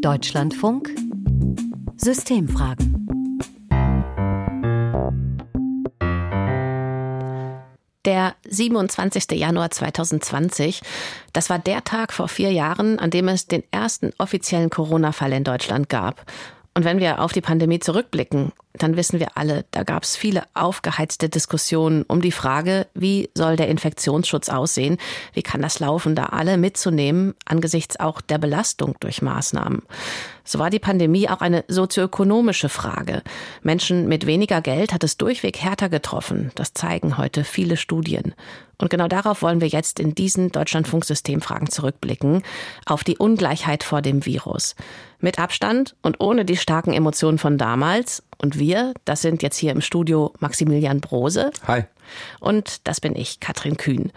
Deutschlandfunk Systemfragen Der 27. Januar 2020, das war der Tag vor vier Jahren, an dem es den ersten offiziellen Corona-Fall in Deutschland gab. Und wenn wir auf die Pandemie zurückblicken, dann wissen wir alle, da gab es viele aufgeheizte Diskussionen um die Frage, wie soll der Infektionsschutz aussehen? Wie kann das laufen, da alle mitzunehmen angesichts auch der Belastung durch Maßnahmen? So war die Pandemie auch eine sozioökonomische Frage. Menschen mit weniger Geld hat es durchweg härter getroffen. Das zeigen heute viele Studien. Und genau darauf wollen wir jetzt in diesen Deutschlandfunksystemfragen zurückblicken, auf die Ungleichheit vor dem Virus. Mit Abstand und ohne die starken Emotionen von damals. Und wir, das sind jetzt hier im Studio Maximilian Brose. Hi. Und das bin ich, Katrin Kühn.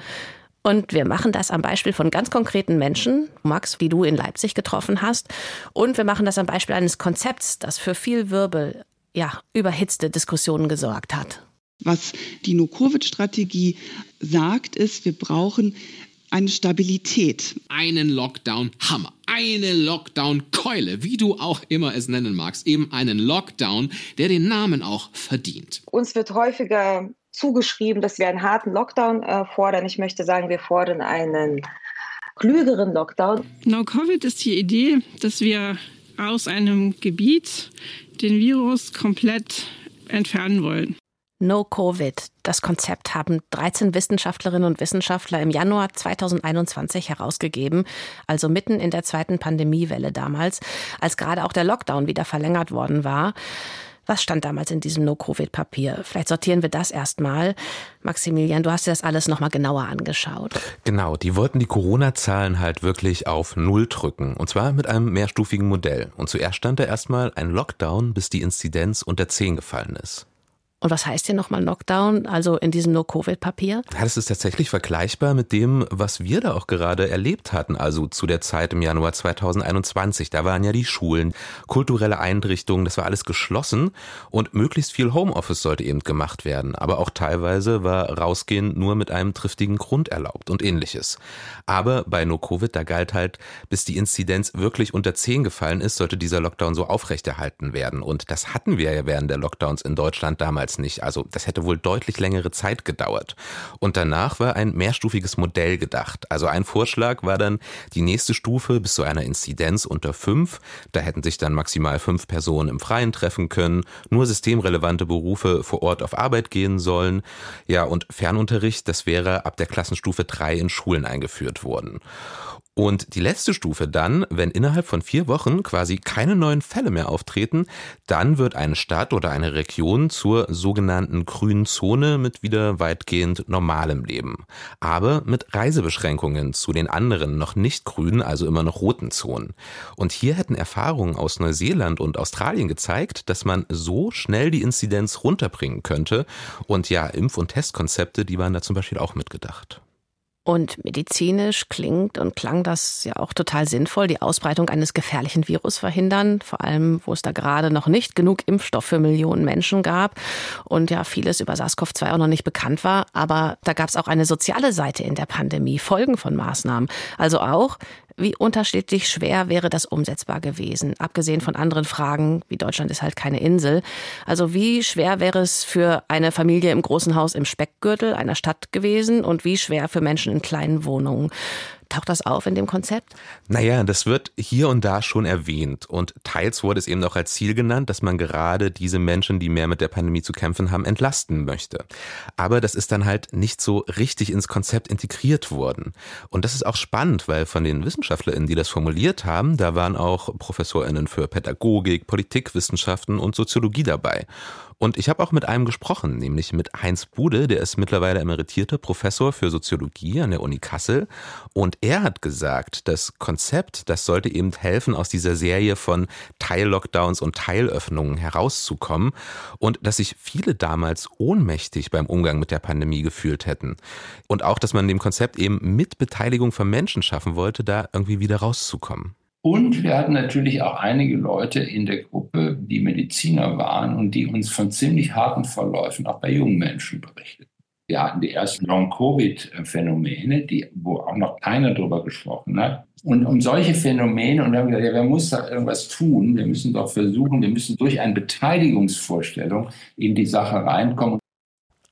Und wir machen das am Beispiel von ganz konkreten Menschen, Max, wie du in Leipzig getroffen hast. Und wir machen das am Beispiel eines Konzepts, das für viel Wirbel, ja, überhitzte Diskussionen gesorgt hat. Was die No-Covid-Strategie sagt, ist, wir brauchen eine Stabilität. Einen Lockdown-Hammer, eine Lockdown-Keule, wie du auch immer es nennen magst. Eben einen Lockdown, der den Namen auch verdient. Uns wird häufiger zugeschrieben, dass wir einen harten Lockdown äh, fordern. Ich möchte sagen, wir fordern einen klügeren Lockdown. No-Covid ist die Idee, dass wir aus einem Gebiet den Virus komplett entfernen wollen. No Covid. Das Konzept haben 13 Wissenschaftlerinnen und Wissenschaftler im Januar 2021 herausgegeben, also mitten in der zweiten Pandemiewelle damals, als gerade auch der Lockdown wieder verlängert worden war. Was stand damals in diesem No-Covid-Papier? Vielleicht sortieren wir das erstmal. Maximilian, du hast dir das alles nochmal genauer angeschaut. Genau, die wollten die Corona-Zahlen halt wirklich auf Null drücken. Und zwar mit einem mehrstufigen Modell. Und zuerst stand da erstmal ein Lockdown, bis die Inzidenz unter 10 gefallen ist. Und was heißt hier nochmal Lockdown, also in diesem No-Covid-Papier? Ja, das ist tatsächlich vergleichbar mit dem, was wir da auch gerade erlebt hatten, also zu der Zeit im Januar 2021. Da waren ja die Schulen, kulturelle Einrichtungen, das war alles geschlossen und möglichst viel Homeoffice sollte eben gemacht werden. Aber auch teilweise war Rausgehen nur mit einem triftigen Grund erlaubt und ähnliches. Aber bei No-Covid, da galt halt, bis die Inzidenz wirklich unter 10 gefallen ist, sollte dieser Lockdown so aufrechterhalten werden. Und das hatten wir ja während der Lockdowns in Deutschland damals damals nicht. Also das hätte wohl deutlich längere Zeit gedauert. Und danach war ein mehrstufiges Modell gedacht. Also ein Vorschlag war dann die nächste Stufe bis zu einer Inzidenz unter fünf. Da hätten sich dann maximal fünf Personen im Freien treffen können, nur systemrelevante Berufe vor Ort auf Arbeit gehen sollen. Ja, und Fernunterricht, das wäre ab der Klassenstufe drei in Schulen eingeführt worden. Und die letzte Stufe dann, wenn innerhalb von vier Wochen quasi keine neuen Fälle mehr auftreten, dann wird eine Stadt oder eine Region zur sogenannten grünen Zone mit wieder weitgehend normalem Leben. Aber mit Reisebeschränkungen zu den anderen noch nicht grünen, also immer noch roten Zonen. Und hier hätten Erfahrungen aus Neuseeland und Australien gezeigt, dass man so schnell die Inzidenz runterbringen könnte. Und ja, Impf- und Testkonzepte, die waren da zum Beispiel auch mitgedacht. Und medizinisch klingt und klang das ja auch total sinnvoll, die Ausbreitung eines gefährlichen Virus verhindern, vor allem wo es da gerade noch nicht genug Impfstoff für Millionen Menschen gab und ja vieles über SARS-CoV-2 auch noch nicht bekannt war. Aber da gab es auch eine soziale Seite in der Pandemie, Folgen von Maßnahmen. Also auch, wie unterschiedlich schwer wäre das umsetzbar gewesen? Abgesehen von anderen Fragen, wie Deutschland ist halt keine Insel. Also wie schwer wäre es für eine Familie im großen Haus im Speckgürtel einer Stadt gewesen und wie schwer für Menschen in kleinen Wohnungen? Taucht das auf in dem Konzept? Naja, das wird hier und da schon erwähnt. Und teils wurde es eben auch als Ziel genannt, dass man gerade diese Menschen, die mehr mit der Pandemie zu kämpfen haben, entlasten möchte. Aber das ist dann halt nicht so richtig ins Konzept integriert worden. Und das ist auch spannend, weil von den WissenschaftlerInnen, die das formuliert haben, da waren auch ProfessorInnen für Pädagogik, Politikwissenschaften und Soziologie dabei. Und ich habe auch mit einem gesprochen, nämlich mit Heinz Bude, der ist mittlerweile emeritierter Professor für Soziologie an der Uni Kassel. Und er hat gesagt, das Konzept, das sollte eben helfen, aus dieser Serie von Teil-Lockdowns und Teilöffnungen herauszukommen und dass sich viele damals ohnmächtig beim Umgang mit der Pandemie gefühlt hätten. Und auch, dass man dem Konzept eben mit Beteiligung von Menschen schaffen wollte, da irgendwie wieder rauszukommen. Und wir hatten natürlich auch einige Leute in der Gruppe, die Mediziner waren und die uns von ziemlich harten Verläufen auch bei jungen Menschen berichteten. Wir hatten die ersten Long-Covid-Phänomene, wo auch noch keiner drüber gesprochen hat. Und um solche Phänomene, und wir haben gesagt, ja, wer muss da irgendwas tun? Wir müssen doch versuchen, wir müssen durch eine Beteiligungsvorstellung in die Sache reinkommen.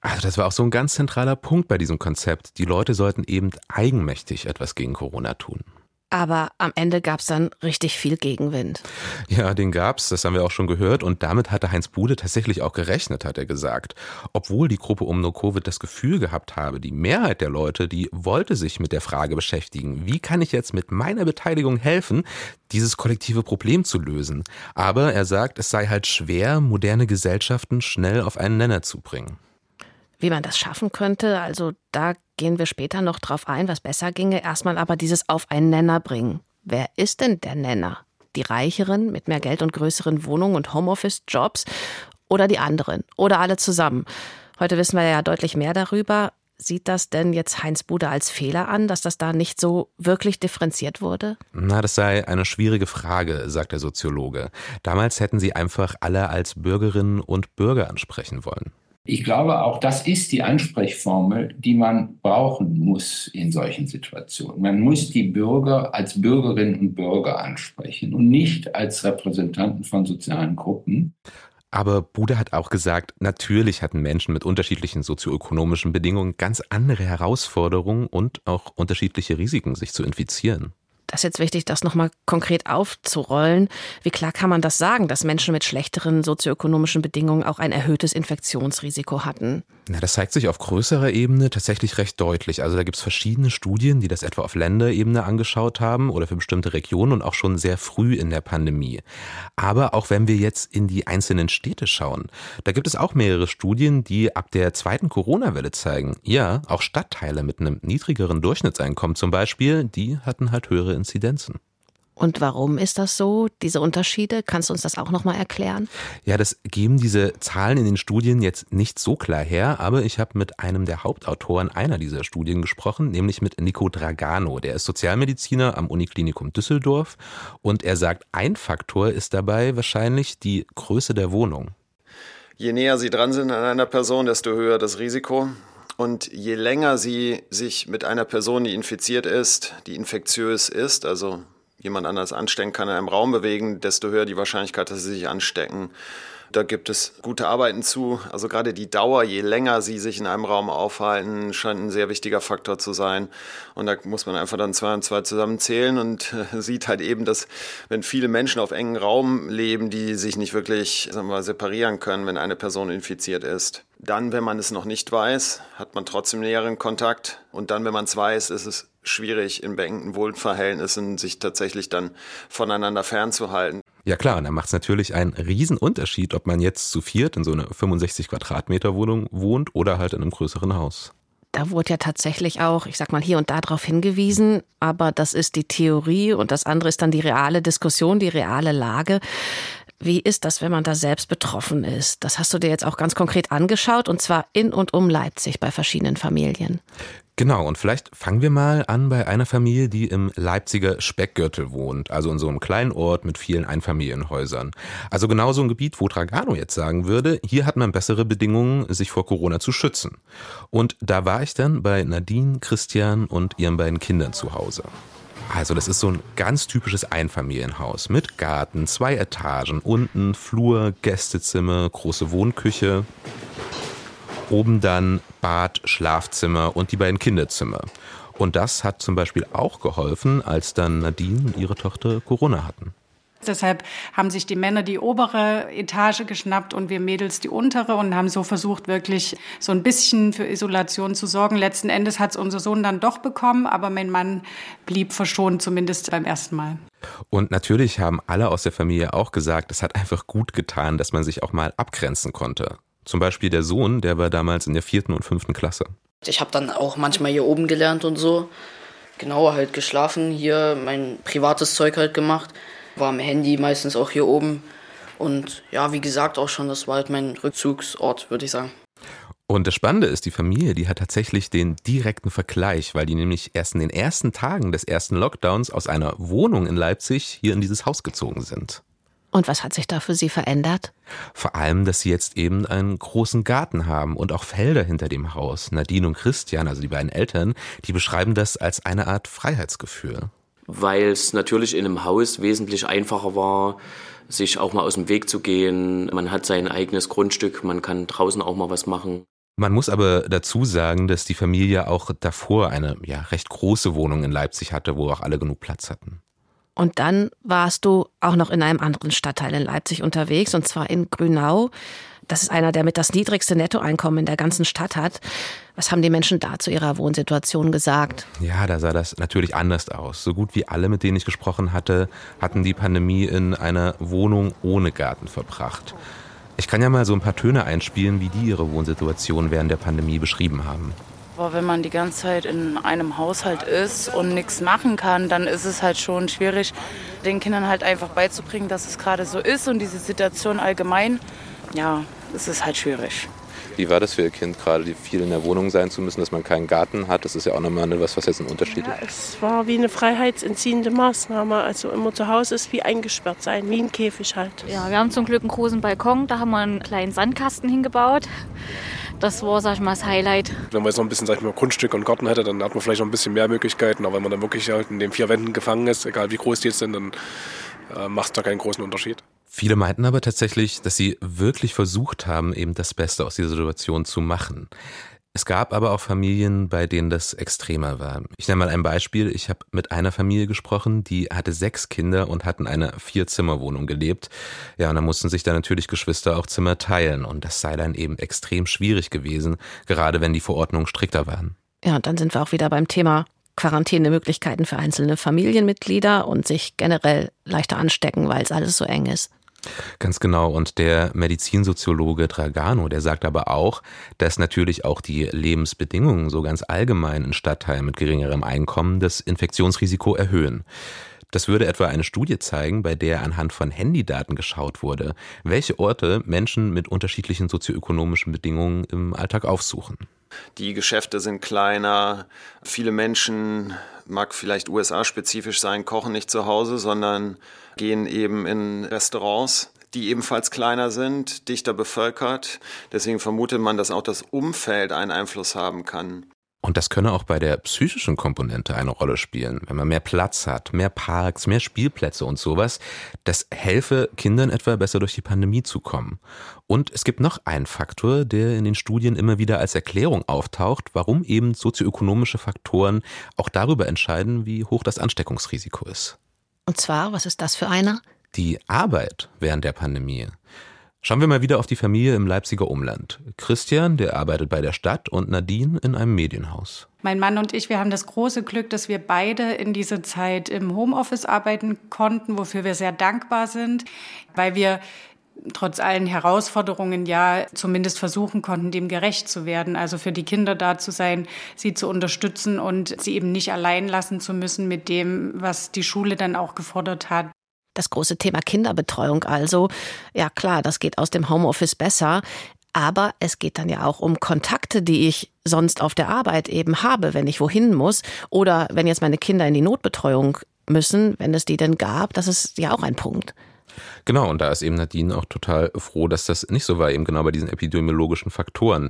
Also das war auch so ein ganz zentraler Punkt bei diesem Konzept. Die Leute sollten eben eigenmächtig etwas gegen Corona tun. Aber am Ende gab es dann richtig viel Gegenwind. Ja, den gab's, das haben wir auch schon gehört. Und damit hatte Heinz Bude tatsächlich auch gerechnet, hat er gesagt. Obwohl die Gruppe um No Covid das Gefühl gehabt habe, die Mehrheit der Leute, die wollte sich mit der Frage beschäftigen, wie kann ich jetzt mit meiner Beteiligung helfen, dieses kollektive Problem zu lösen. Aber er sagt, es sei halt schwer, moderne Gesellschaften schnell auf einen Nenner zu bringen. Wie man das schaffen könnte, also da gehen wir später noch drauf ein, was besser ginge. Erstmal aber dieses auf einen Nenner bringen. Wer ist denn der Nenner? Die Reicheren mit mehr Geld und größeren Wohnungen und Homeoffice-Jobs oder die anderen oder alle zusammen? Heute wissen wir ja deutlich mehr darüber. Sieht das denn jetzt Heinz Bude als Fehler an, dass das da nicht so wirklich differenziert wurde? Na, das sei eine schwierige Frage, sagt der Soziologe. Damals hätten sie einfach alle als Bürgerinnen und Bürger ansprechen wollen. Ich glaube, auch das ist die Ansprechformel, die man brauchen muss in solchen Situationen. Man muss die Bürger als Bürgerinnen und Bürger ansprechen und nicht als Repräsentanten von sozialen Gruppen. Aber Bude hat auch gesagt, natürlich hatten Menschen mit unterschiedlichen sozioökonomischen Bedingungen ganz andere Herausforderungen und auch unterschiedliche Risiken, sich zu infizieren das ist jetzt wichtig, das nochmal konkret aufzurollen. Wie klar kann man das sagen, dass Menschen mit schlechteren sozioökonomischen Bedingungen auch ein erhöhtes Infektionsrisiko hatten? Na, das zeigt sich auf größerer Ebene tatsächlich recht deutlich. Also da gibt es verschiedene Studien, die das etwa auf Länderebene angeschaut haben oder für bestimmte Regionen und auch schon sehr früh in der Pandemie. Aber auch wenn wir jetzt in die einzelnen Städte schauen, da gibt es auch mehrere Studien, die ab der zweiten Corona-Welle zeigen, ja, auch Stadtteile mit einem niedrigeren Durchschnittseinkommen zum Beispiel, die hatten halt höhere Inzidenzen. Und warum ist das so, diese Unterschiede? Kannst du uns das auch nochmal erklären? Ja, das geben diese Zahlen in den Studien jetzt nicht so klar her, aber ich habe mit einem der Hauptautoren einer dieser Studien gesprochen, nämlich mit Nico Dragano. Der ist Sozialmediziner am Uniklinikum Düsseldorf und er sagt, ein Faktor ist dabei wahrscheinlich die Größe der Wohnung. Je näher Sie dran sind an einer Person, desto höher das Risiko. Und je länger sie sich mit einer Person, die infiziert ist, die infektiös ist, also jemand anders anstecken kann, in einem Raum bewegen, desto höher die Wahrscheinlichkeit, dass sie sich anstecken. Da gibt es gute Arbeiten zu. Also gerade die Dauer, je länger sie sich in einem Raum aufhalten, scheint ein sehr wichtiger Faktor zu sein. Und da muss man einfach dann zwei und zwei zusammenzählen und äh, sieht halt eben, dass wenn viele Menschen auf engen Raum leben, die sich nicht wirklich sagen wir mal, separieren können, wenn eine Person infiziert ist. Dann, wenn man es noch nicht weiß, hat man trotzdem näheren Kontakt. Und dann, wenn man es weiß, ist es schwierig, in beengten Wohnverhältnissen sich tatsächlich dann voneinander fernzuhalten. Ja klar, und da macht es natürlich einen Unterschied, ob man jetzt zu viert in so einer 65 Quadratmeter Wohnung wohnt oder halt in einem größeren Haus. Da wurde ja tatsächlich auch, ich sag mal, hier und da darauf hingewiesen, aber das ist die Theorie und das andere ist dann die reale Diskussion, die reale Lage. Wie ist das, wenn man da selbst betroffen ist? Das hast du dir jetzt auch ganz konkret angeschaut und zwar in und um Leipzig bei verschiedenen Familien. Genau, und vielleicht fangen wir mal an bei einer Familie, die im Leipziger Speckgürtel wohnt, also in so einem kleinen Ort mit vielen Einfamilienhäusern. Also genau so ein Gebiet, wo Tragano jetzt sagen würde, hier hat man bessere Bedingungen, sich vor Corona zu schützen. Und da war ich dann bei Nadine, Christian und ihren beiden Kindern zu Hause. Also das ist so ein ganz typisches Einfamilienhaus mit Garten, zwei Etagen, unten Flur, Gästezimmer, große Wohnküche. Oben dann Bad, Schlafzimmer und die beiden Kinderzimmer. Und das hat zum Beispiel auch geholfen, als dann Nadine und ihre Tochter Corona hatten. Deshalb haben sich die Männer die obere Etage geschnappt und wir Mädels die untere und haben so versucht, wirklich so ein bisschen für Isolation zu sorgen. Letzten Endes hat es unser Sohn dann doch bekommen, aber mein Mann blieb verschont, zumindest beim ersten Mal. Und natürlich haben alle aus der Familie auch gesagt, es hat einfach gut getan, dass man sich auch mal abgrenzen konnte. Zum Beispiel der Sohn, der war damals in der vierten und fünften Klasse. Ich habe dann auch manchmal hier oben gelernt und so. Genauer halt geschlafen, hier mein privates Zeug halt gemacht. War am Handy meistens auch hier oben. Und ja, wie gesagt auch schon, das war halt mein Rückzugsort, würde ich sagen. Und das Spannende ist, die Familie, die hat tatsächlich den direkten Vergleich, weil die nämlich erst in den ersten Tagen des ersten Lockdowns aus einer Wohnung in Leipzig hier in dieses Haus gezogen sind. Und was hat sich da für Sie verändert? Vor allem, dass sie jetzt eben einen großen Garten haben und auch Felder hinter dem Haus. Nadine und Christian, also die beiden Eltern, die beschreiben das als eine Art Freiheitsgefühl. Weil es natürlich in einem Haus wesentlich einfacher war, sich auch mal aus dem Weg zu gehen. Man hat sein eigenes Grundstück, man kann draußen auch mal was machen. Man muss aber dazu sagen, dass die Familie auch davor eine ja, recht große Wohnung in Leipzig hatte, wo auch alle genug Platz hatten. Und dann warst du auch noch in einem anderen Stadtteil in Leipzig unterwegs, und zwar in Grünau. Das ist einer, der mit das niedrigste Nettoeinkommen in der ganzen Stadt hat. Was haben die Menschen da zu ihrer Wohnsituation gesagt? Ja, da sah das natürlich anders aus. So gut wie alle, mit denen ich gesprochen hatte, hatten die Pandemie in einer Wohnung ohne Garten verbracht. Ich kann ja mal so ein paar Töne einspielen, wie die ihre Wohnsituation während der Pandemie beschrieben haben. Aber wenn man die ganze Zeit in einem Haushalt ist und nichts machen kann, dann ist es halt schon schwierig, den Kindern halt einfach beizubringen, dass es gerade so ist und diese Situation allgemein, ja, es ist halt schwierig. Wie war das für Ihr Kind, gerade viel in der Wohnung sein zu müssen, dass man keinen Garten hat? Das ist ja auch nochmal was, was jetzt ein Unterschied ja, Es war wie eine freiheitsentziehende Maßnahme. Also immer zu Hause ist wie eingesperrt sein, wie ein Käfig halt. Ja, wir haben zum Glück einen großen Balkon, da haben wir einen kleinen Sandkasten hingebaut. Das war, sag ich mal, das Highlight. Wenn man jetzt noch ein bisschen, sag ich mal, Grundstück und Garten hätte, dann hat man vielleicht noch ein bisschen mehr Möglichkeiten. Aber wenn man dann wirklich halt in den vier Wänden gefangen ist, egal wie groß die jetzt sind, dann äh, macht es da keinen großen Unterschied. Viele meinten aber tatsächlich, dass sie wirklich versucht haben, eben das Beste aus dieser Situation zu machen. Es gab aber auch Familien, bei denen das extremer war. Ich nenne mal ein Beispiel. Ich habe mit einer Familie gesprochen, die hatte sechs Kinder und hatten eine Vier-Zimmer-Wohnung gelebt. Ja, und da mussten sich dann natürlich Geschwister auch Zimmer teilen. Und das sei dann eben extrem schwierig gewesen, gerade wenn die Verordnungen strikter waren. Ja, und dann sind wir auch wieder beim Thema Quarantänemöglichkeiten für einzelne Familienmitglieder und sich generell leichter anstecken, weil es alles so eng ist. Ganz genau. Und der Medizinsoziologe Dragano, der sagt aber auch, dass natürlich auch die Lebensbedingungen so ganz allgemein in Stadtteilen mit geringerem Einkommen das Infektionsrisiko erhöhen. Das würde etwa eine Studie zeigen, bei der anhand von Handydaten geschaut wurde, welche Orte Menschen mit unterschiedlichen sozioökonomischen Bedingungen im Alltag aufsuchen. Die Geschäfte sind kleiner. Viele Menschen, mag vielleicht USA-spezifisch sein, kochen nicht zu Hause, sondern gehen eben in Restaurants die ebenfalls kleiner sind, dichter bevölkert. Deswegen vermutet man, dass auch das Umfeld einen Einfluss haben kann. Und das könne auch bei der psychischen Komponente eine Rolle spielen. Wenn man mehr Platz hat, mehr Parks, mehr Spielplätze und sowas, das helfe Kindern etwa besser durch die Pandemie zu kommen. Und es gibt noch einen Faktor, der in den Studien immer wieder als Erklärung auftaucht, warum eben sozioökonomische Faktoren auch darüber entscheiden, wie hoch das Ansteckungsrisiko ist. Und zwar, was ist das für einer? Die Arbeit während der Pandemie. Schauen wir mal wieder auf die Familie im Leipziger Umland. Christian, der arbeitet bei der Stadt und Nadine in einem Medienhaus. Mein Mann und ich, wir haben das große Glück, dass wir beide in dieser Zeit im Homeoffice arbeiten konnten, wofür wir sehr dankbar sind, weil wir trotz allen Herausforderungen ja zumindest versuchen konnten, dem gerecht zu werden. Also für die Kinder da zu sein, sie zu unterstützen und sie eben nicht allein lassen zu müssen mit dem, was die Schule dann auch gefordert hat. Das große Thema Kinderbetreuung also. Ja klar, das geht aus dem Homeoffice besser. Aber es geht dann ja auch um Kontakte, die ich sonst auf der Arbeit eben habe, wenn ich wohin muss. Oder wenn jetzt meine Kinder in die Notbetreuung müssen, wenn es die denn gab. Das ist ja auch ein Punkt. Genau, und da ist eben Nadine auch total froh, dass das nicht so war, eben genau bei diesen epidemiologischen Faktoren.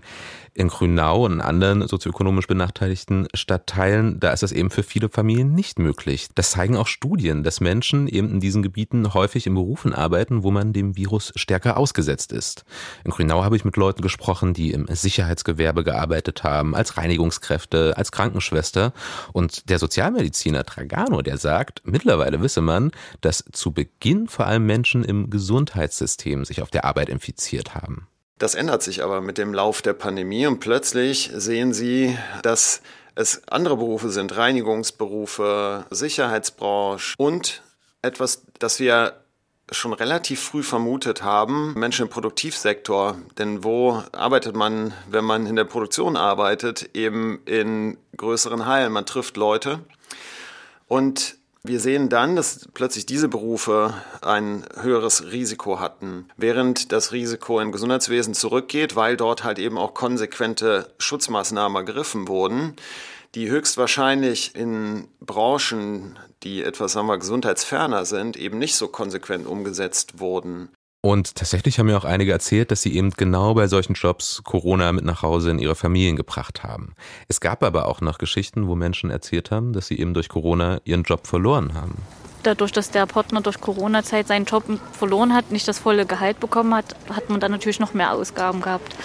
In Grünau und anderen sozioökonomisch benachteiligten Stadtteilen, da ist das eben für viele Familien nicht möglich. Das zeigen auch Studien, dass Menschen eben in diesen Gebieten häufig in Berufen arbeiten, wo man dem Virus stärker ausgesetzt ist. In Grünau habe ich mit Leuten gesprochen, die im Sicherheitsgewerbe gearbeitet haben, als Reinigungskräfte, als Krankenschwester. Und der Sozialmediziner Tragano, der sagt, mittlerweile wisse man, dass zu Beginn vor allem Menschen im Gesundheitssystem sich auf der Arbeit infiziert haben. Das ändert sich aber mit dem Lauf der Pandemie und plötzlich sehen Sie, dass es andere Berufe sind, Reinigungsberufe, Sicherheitsbranche und etwas, das wir schon relativ früh vermutet haben, Menschen im Produktivsektor. Denn wo arbeitet man, wenn man in der Produktion arbeitet? Eben in größeren Hallen. Man trifft Leute. Und wir sehen dann, dass plötzlich diese Berufe ein höheres Risiko hatten, während das Risiko im Gesundheitswesen zurückgeht, weil dort halt eben auch konsequente Schutzmaßnahmen ergriffen wurden. die höchstwahrscheinlich in Branchen, die etwas sagen wir, gesundheitsferner sind, eben nicht so konsequent umgesetzt wurden. Und tatsächlich haben mir auch einige erzählt, dass sie eben genau bei solchen Jobs Corona mit nach Hause in ihre Familien gebracht haben. Es gab aber auch noch Geschichten, wo Menschen erzählt haben, dass sie eben durch Corona ihren Job verloren haben. Dadurch, dass der Partner durch Corona-Zeit seinen Job verloren hat, nicht das volle Gehalt bekommen hat, hat man dann natürlich noch mehr Ausgaben gehabt.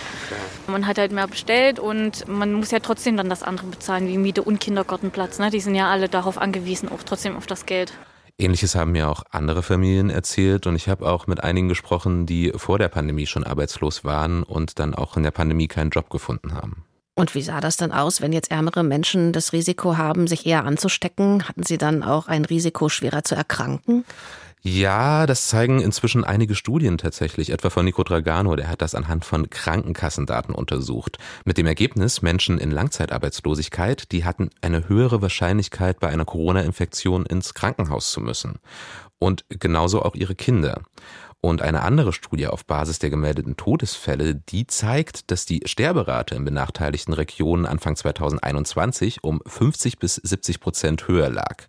Man hat halt mehr bestellt und man muss ja trotzdem dann das andere bezahlen, wie Miete und Kindergartenplatz. Ne? Die sind ja alle darauf angewiesen, auch trotzdem auf das Geld. Ähnliches haben mir auch andere Familien erzählt und ich habe auch mit einigen gesprochen, die vor der Pandemie schon arbeitslos waren und dann auch in der Pandemie keinen Job gefunden haben. Und wie sah das dann aus, wenn jetzt ärmere Menschen das Risiko haben, sich eher anzustecken? Hatten sie dann auch ein Risiko, schwerer zu erkranken? Ja, das zeigen inzwischen einige Studien tatsächlich, etwa von Nico Dragano, der hat das anhand von Krankenkassendaten untersucht. Mit dem Ergebnis, Menschen in Langzeitarbeitslosigkeit, die hatten eine höhere Wahrscheinlichkeit, bei einer Corona-Infektion ins Krankenhaus zu müssen. Und genauso auch ihre Kinder. Und eine andere Studie auf Basis der gemeldeten Todesfälle, die zeigt, dass die Sterberate in benachteiligten Regionen Anfang 2021 um 50 bis 70 Prozent höher lag.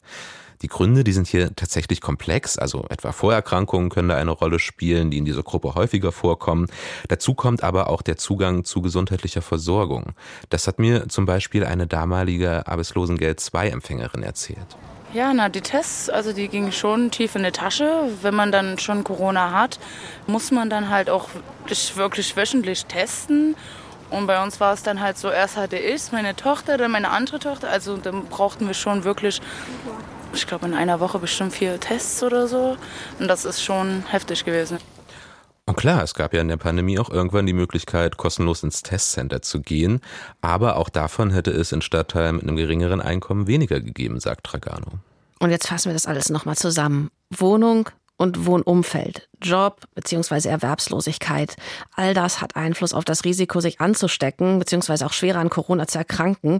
Die Gründe, die sind hier tatsächlich komplex, also etwa Vorerkrankungen können da eine Rolle spielen, die in dieser Gruppe häufiger vorkommen. Dazu kommt aber auch der Zugang zu gesundheitlicher Versorgung. Das hat mir zum Beispiel eine damalige Arbeitslosengeld-II-Empfängerin erzählt. Ja, na, die Tests, also die gingen schon tief in die Tasche. Wenn man dann schon Corona hat, muss man dann halt auch wirklich wöchentlich testen. Und bei uns war es dann halt so, erst hatte ich meine Tochter, dann meine andere Tochter. Also dann brauchten wir schon wirklich ich glaube, in einer Woche bestimmt vier Tests oder so. Und das ist schon heftig gewesen. Und klar, es gab ja in der Pandemie auch irgendwann die Möglichkeit, kostenlos ins Testcenter zu gehen. Aber auch davon hätte es in Stadtteilen mit einem geringeren Einkommen weniger gegeben, sagt Tragano. Und jetzt fassen wir das alles nochmal zusammen. Wohnung und Wohnumfeld, Job bzw. Erwerbslosigkeit, all das hat Einfluss auf das Risiko, sich anzustecken bzw. auch schwerer an Corona zu erkranken.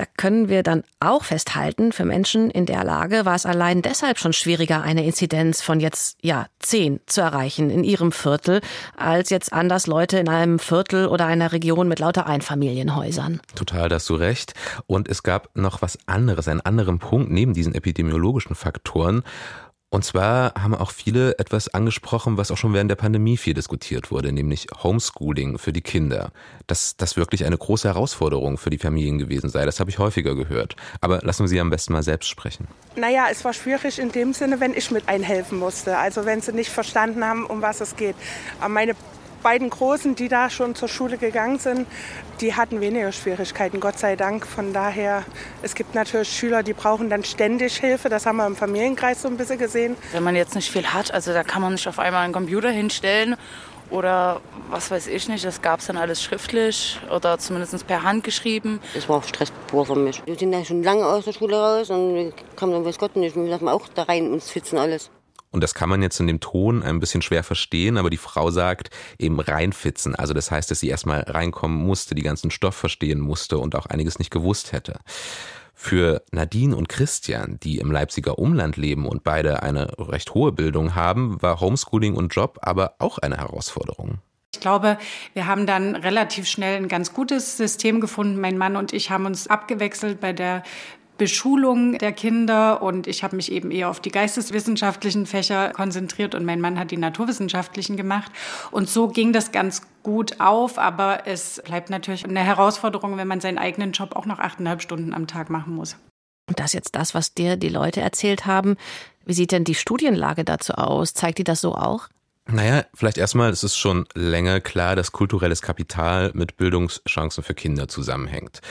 Da können wir dann auch festhalten, für Menschen in der Lage war es allein deshalb schon schwieriger, eine Inzidenz von jetzt, ja, zehn zu erreichen in ihrem Viertel, als jetzt anders Leute in einem Viertel oder einer Region mit lauter Einfamilienhäusern. Total, da hast du recht. Und es gab noch was anderes, einen anderen Punkt neben diesen epidemiologischen Faktoren. Und zwar haben auch viele etwas angesprochen, was auch schon während der Pandemie viel diskutiert wurde, nämlich Homeschooling für die Kinder. Dass das wirklich eine große Herausforderung für die Familien gewesen sei, das habe ich häufiger gehört. Aber lassen wir Sie am besten mal selbst sprechen. Naja, es war schwierig in dem Sinne, wenn ich mit einhelfen musste. Also wenn sie nicht verstanden haben, um was es geht. Aber meine beiden Großen, die da schon zur Schule gegangen sind, die hatten weniger Schwierigkeiten, Gott sei Dank. Von daher, es gibt natürlich Schüler, die brauchen dann ständig Hilfe. Das haben wir im Familienkreis so ein bisschen gesehen. Wenn man jetzt nicht viel hat, also da kann man nicht auf einmal einen Computer hinstellen oder was weiß ich nicht, das gab es dann alles schriftlich oder zumindest per Hand geschrieben. Es war auch Stress pur für mich. Wir sind ja schon lange aus der Schule raus und wir kamen dann, weiß Gott nicht, wir dürfen auch da rein uns fitzen alles. Und das kann man jetzt in dem Ton ein bisschen schwer verstehen, aber die Frau sagt eben reinfitzen. Also das heißt, dass sie erstmal reinkommen musste, die ganzen Stoff verstehen musste und auch einiges nicht gewusst hätte. Für Nadine und Christian, die im Leipziger Umland leben und beide eine recht hohe Bildung haben, war Homeschooling und Job aber auch eine Herausforderung. Ich glaube, wir haben dann relativ schnell ein ganz gutes System gefunden. Mein Mann und ich haben uns abgewechselt bei der Beschulung der Kinder und ich habe mich eben eher auf die geisteswissenschaftlichen Fächer konzentriert und mein Mann hat die naturwissenschaftlichen gemacht. Und so ging das ganz gut auf, aber es bleibt natürlich eine Herausforderung, wenn man seinen eigenen Job auch noch achteinhalb Stunden am Tag machen muss. Und das ist jetzt das, was dir die Leute erzählt haben. Wie sieht denn die Studienlage dazu aus? Zeigt die das so auch? Naja, vielleicht erstmal, es ist schon länger klar, dass kulturelles Kapital mit Bildungschancen für Kinder zusammenhängt.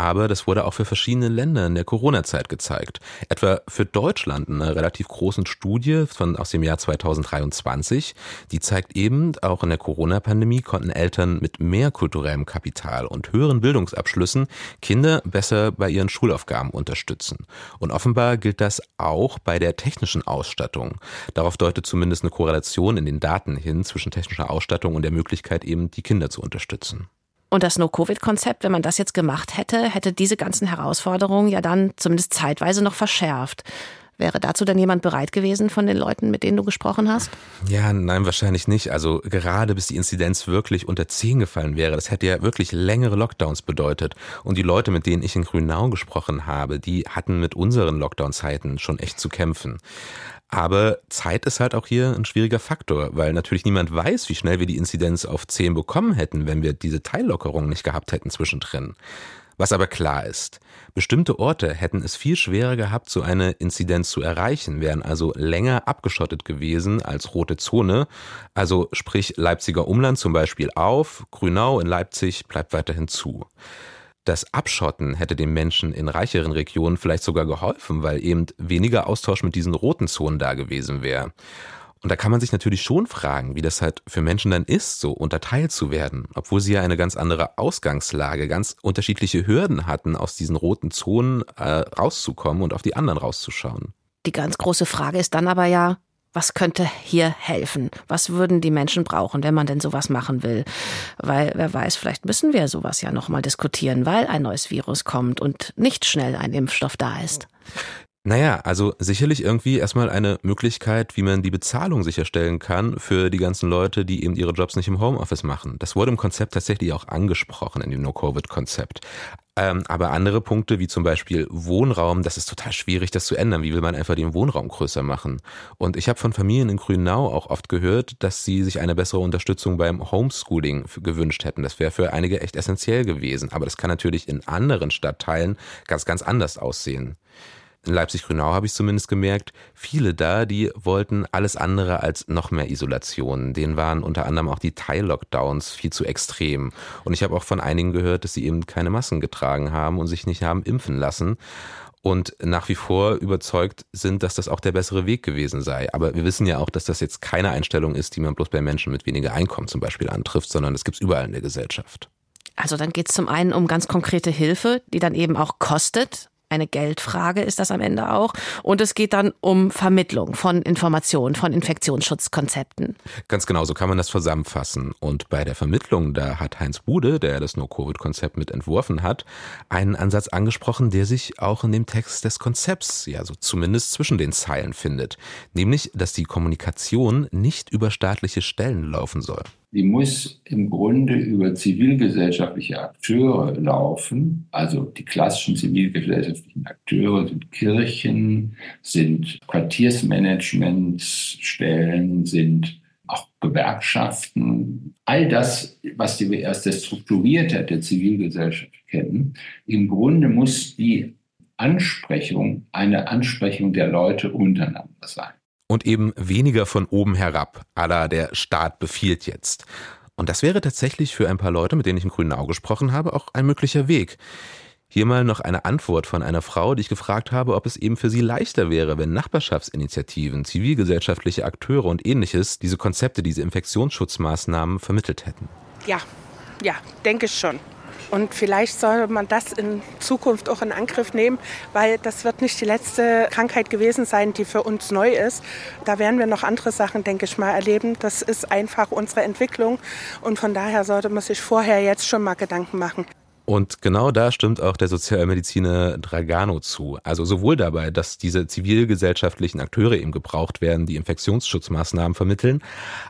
Aber das wurde auch für verschiedene Länder in der Corona-Zeit gezeigt. Etwa für Deutschland in einer relativ großen Studie von, aus dem Jahr 2023. Die zeigt eben, auch in der Corona-Pandemie konnten Eltern mit mehr kulturellem Kapital und höheren Bildungsabschlüssen Kinder besser bei ihren Schulaufgaben unterstützen. Und offenbar gilt das auch bei der technischen Ausstattung. Darauf deutet zumindest eine Korrelation in den Daten hin zwischen technischer Ausstattung und der Möglichkeit eben, die Kinder zu unterstützen. Und das No-Covid-Konzept, wenn man das jetzt gemacht hätte, hätte diese ganzen Herausforderungen ja dann zumindest zeitweise noch verschärft. Wäre dazu denn jemand bereit gewesen von den Leuten, mit denen du gesprochen hast? Ja, nein, wahrscheinlich nicht. Also gerade bis die Inzidenz wirklich unter 10 gefallen wäre, das hätte ja wirklich längere Lockdowns bedeutet. Und die Leute, mit denen ich in Grünau gesprochen habe, die hatten mit unseren Lockdown-Zeiten schon echt zu kämpfen. Aber Zeit ist halt auch hier ein schwieriger Faktor, weil natürlich niemand weiß, wie schnell wir die Inzidenz auf 10 bekommen hätten, wenn wir diese Teillockerung nicht gehabt hätten zwischendrin. Was aber klar ist, bestimmte Orte hätten es viel schwerer gehabt, so eine Inzidenz zu erreichen, wären also länger abgeschottet gewesen als rote Zone. Also sprich Leipziger Umland zum Beispiel auf, Grünau in Leipzig bleibt weiterhin zu. Das Abschotten hätte den Menschen in reicheren Regionen vielleicht sogar geholfen, weil eben weniger Austausch mit diesen roten Zonen da gewesen wäre. Und da kann man sich natürlich schon fragen, wie das halt für Menschen dann ist, so unterteilt zu werden, obwohl sie ja eine ganz andere Ausgangslage, ganz unterschiedliche Hürden hatten, aus diesen roten Zonen äh, rauszukommen und auf die anderen rauszuschauen. Die ganz große Frage ist dann aber ja, was könnte hier helfen? Was würden die Menschen brauchen, wenn man denn sowas machen will? Weil wer weiß, vielleicht müssen wir sowas ja nochmal diskutieren, weil ein neues Virus kommt und nicht schnell ein Impfstoff da ist. Naja, also sicherlich irgendwie erstmal eine Möglichkeit, wie man die Bezahlung sicherstellen kann für die ganzen Leute, die eben ihre Jobs nicht im Homeoffice machen. Das wurde im Konzept tatsächlich auch angesprochen, in dem No-Covid-Konzept. Ähm, aber andere Punkte, wie zum Beispiel Wohnraum, das ist total schwierig, das zu ändern. Wie will man einfach den Wohnraum größer machen? Und ich habe von Familien in Grünau auch oft gehört, dass sie sich eine bessere Unterstützung beim Homeschooling gewünscht hätten. Das wäre für einige echt essentiell gewesen. Aber das kann natürlich in anderen Stadtteilen ganz, ganz anders aussehen in Leipzig-Grünau habe ich zumindest gemerkt, viele da, die wollten alles andere als noch mehr Isolation. Denen waren unter anderem auch die Teil-Lockdowns viel zu extrem. Und ich habe auch von einigen gehört, dass sie eben keine Masken getragen haben und sich nicht haben impfen lassen und nach wie vor überzeugt sind, dass das auch der bessere Weg gewesen sei. Aber wir wissen ja auch, dass das jetzt keine Einstellung ist, die man bloß bei Menschen mit weniger Einkommen zum Beispiel antrifft, sondern das gibt es überall in der Gesellschaft. Also dann geht es zum einen um ganz konkrete Hilfe, die dann eben auch kostet eine Geldfrage ist das am Ende auch. Und es geht dann um Vermittlung von Informationen, von Infektionsschutzkonzepten. Ganz genau, so kann man das zusammenfassen. Und bei der Vermittlung, da hat Heinz Bude, der das No-Covid-Konzept mit entworfen hat, einen Ansatz angesprochen, der sich auch in dem Text des Konzepts, ja, so zumindest zwischen den Zeilen findet. Nämlich, dass die Kommunikation nicht über staatliche Stellen laufen soll die muss im Grunde über zivilgesellschaftliche Akteure laufen. Also die klassischen zivilgesellschaftlichen Akteure sind Kirchen, sind Quartiersmanagementstellen, sind auch Gewerkschaften. All das, was wir erst der Strukturiertheit der Zivilgesellschaft kennen. Im Grunde muss die Ansprechung eine Ansprechung der Leute untereinander sein und eben weniger von oben herab, aller der Staat befiehlt jetzt. Und das wäre tatsächlich für ein paar Leute, mit denen ich im grünen Auge gesprochen habe, auch ein möglicher Weg. Hier mal noch eine Antwort von einer Frau, die ich gefragt habe, ob es eben für sie leichter wäre, wenn Nachbarschaftsinitiativen, zivilgesellschaftliche Akteure und ähnliches diese Konzepte, diese Infektionsschutzmaßnahmen vermittelt hätten. Ja, ja, denke schon. Und vielleicht soll man das in Zukunft auch in Angriff nehmen, weil das wird nicht die letzte Krankheit gewesen sein, die für uns neu ist. Da werden wir noch andere Sachen, denke ich mal, erleben. Das ist einfach unsere Entwicklung und von daher sollte man sich vorher jetzt schon mal Gedanken machen. Und genau da stimmt auch der Sozialmediziner Dragano zu. Also sowohl dabei, dass diese zivilgesellschaftlichen Akteure eben gebraucht werden, die Infektionsschutzmaßnahmen vermitteln,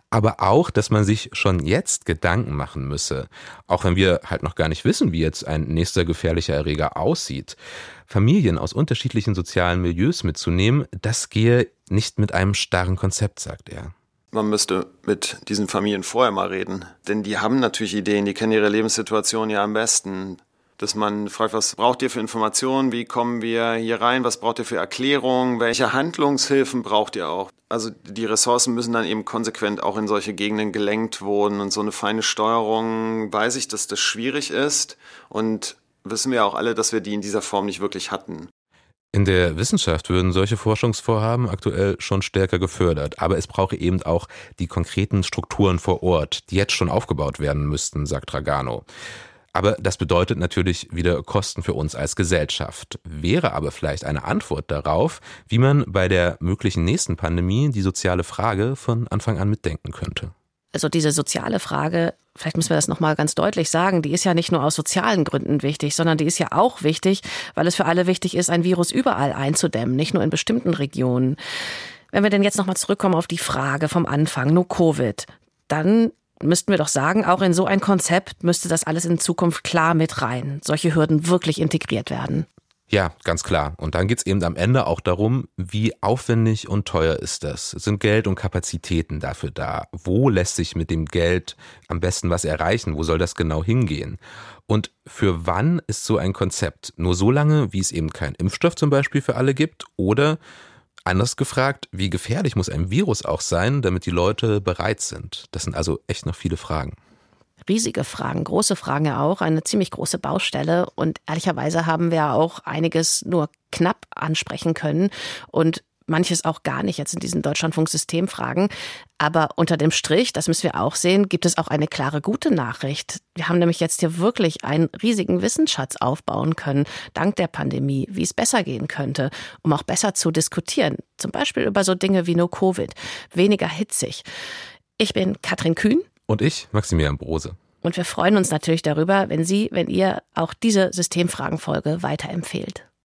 aber auch, dass man sich schon jetzt Gedanken machen müsse. Auch wenn wir halt noch gar nicht wissen, wie jetzt ein nächster gefährlicher Erreger aussieht. Familien aus unterschiedlichen sozialen Milieus mitzunehmen, das gehe nicht mit einem starren Konzept, sagt er man müsste mit diesen Familien vorher mal reden. Denn die haben natürlich Ideen, die kennen ihre Lebenssituation ja am besten. Dass man fragt, was braucht ihr für Informationen, wie kommen wir hier rein, was braucht ihr für Erklärungen, welche Handlungshilfen braucht ihr auch. Also die Ressourcen müssen dann eben konsequent auch in solche Gegenden gelenkt wurden und so eine feine Steuerung, weiß ich, dass das schwierig ist und wissen wir auch alle, dass wir die in dieser Form nicht wirklich hatten. In der Wissenschaft würden solche Forschungsvorhaben aktuell schon stärker gefördert, aber es brauche eben auch die konkreten Strukturen vor Ort, die jetzt schon aufgebaut werden müssten, sagt Dragano. Aber das bedeutet natürlich wieder Kosten für uns als Gesellschaft. Wäre aber vielleicht eine Antwort darauf, wie man bei der möglichen nächsten Pandemie die soziale Frage von Anfang an mitdenken könnte. Also diese soziale Frage, vielleicht müssen wir das nochmal ganz deutlich sagen, die ist ja nicht nur aus sozialen Gründen wichtig, sondern die ist ja auch wichtig, weil es für alle wichtig ist, ein Virus überall einzudämmen, nicht nur in bestimmten Regionen. Wenn wir denn jetzt nochmal zurückkommen auf die Frage vom Anfang, nur Covid, dann müssten wir doch sagen, auch in so ein Konzept müsste das alles in Zukunft klar mit rein, solche Hürden wirklich integriert werden. Ja, ganz klar. Und dann geht's eben am Ende auch darum, wie aufwendig und teuer ist das? Sind Geld und Kapazitäten dafür da? Wo lässt sich mit dem Geld am besten was erreichen? Wo soll das genau hingehen? Und für wann ist so ein Konzept? Nur so lange, wie es eben keinen Impfstoff zum Beispiel für alle gibt? Oder anders gefragt, wie gefährlich muss ein Virus auch sein, damit die Leute bereit sind? Das sind also echt noch viele Fragen riesige Fragen, große Fragen ja auch, eine ziemlich große Baustelle. Und ehrlicherweise haben wir auch einiges nur knapp ansprechen können und manches auch gar nicht jetzt in diesen Deutschlandfunk-Systemfragen. Aber unter dem Strich, das müssen wir auch sehen, gibt es auch eine klare gute Nachricht. Wir haben nämlich jetzt hier wirklich einen riesigen Wissensschatz aufbauen können, dank der Pandemie, wie es besser gehen könnte, um auch besser zu diskutieren. Zum Beispiel über so Dinge wie No Covid, weniger hitzig. Ich bin Katrin Kühn. Und ich, Maximilian Brose. Und wir freuen uns natürlich darüber, wenn Sie, wenn ihr auch diese Systemfragenfolge weiterempfehlt.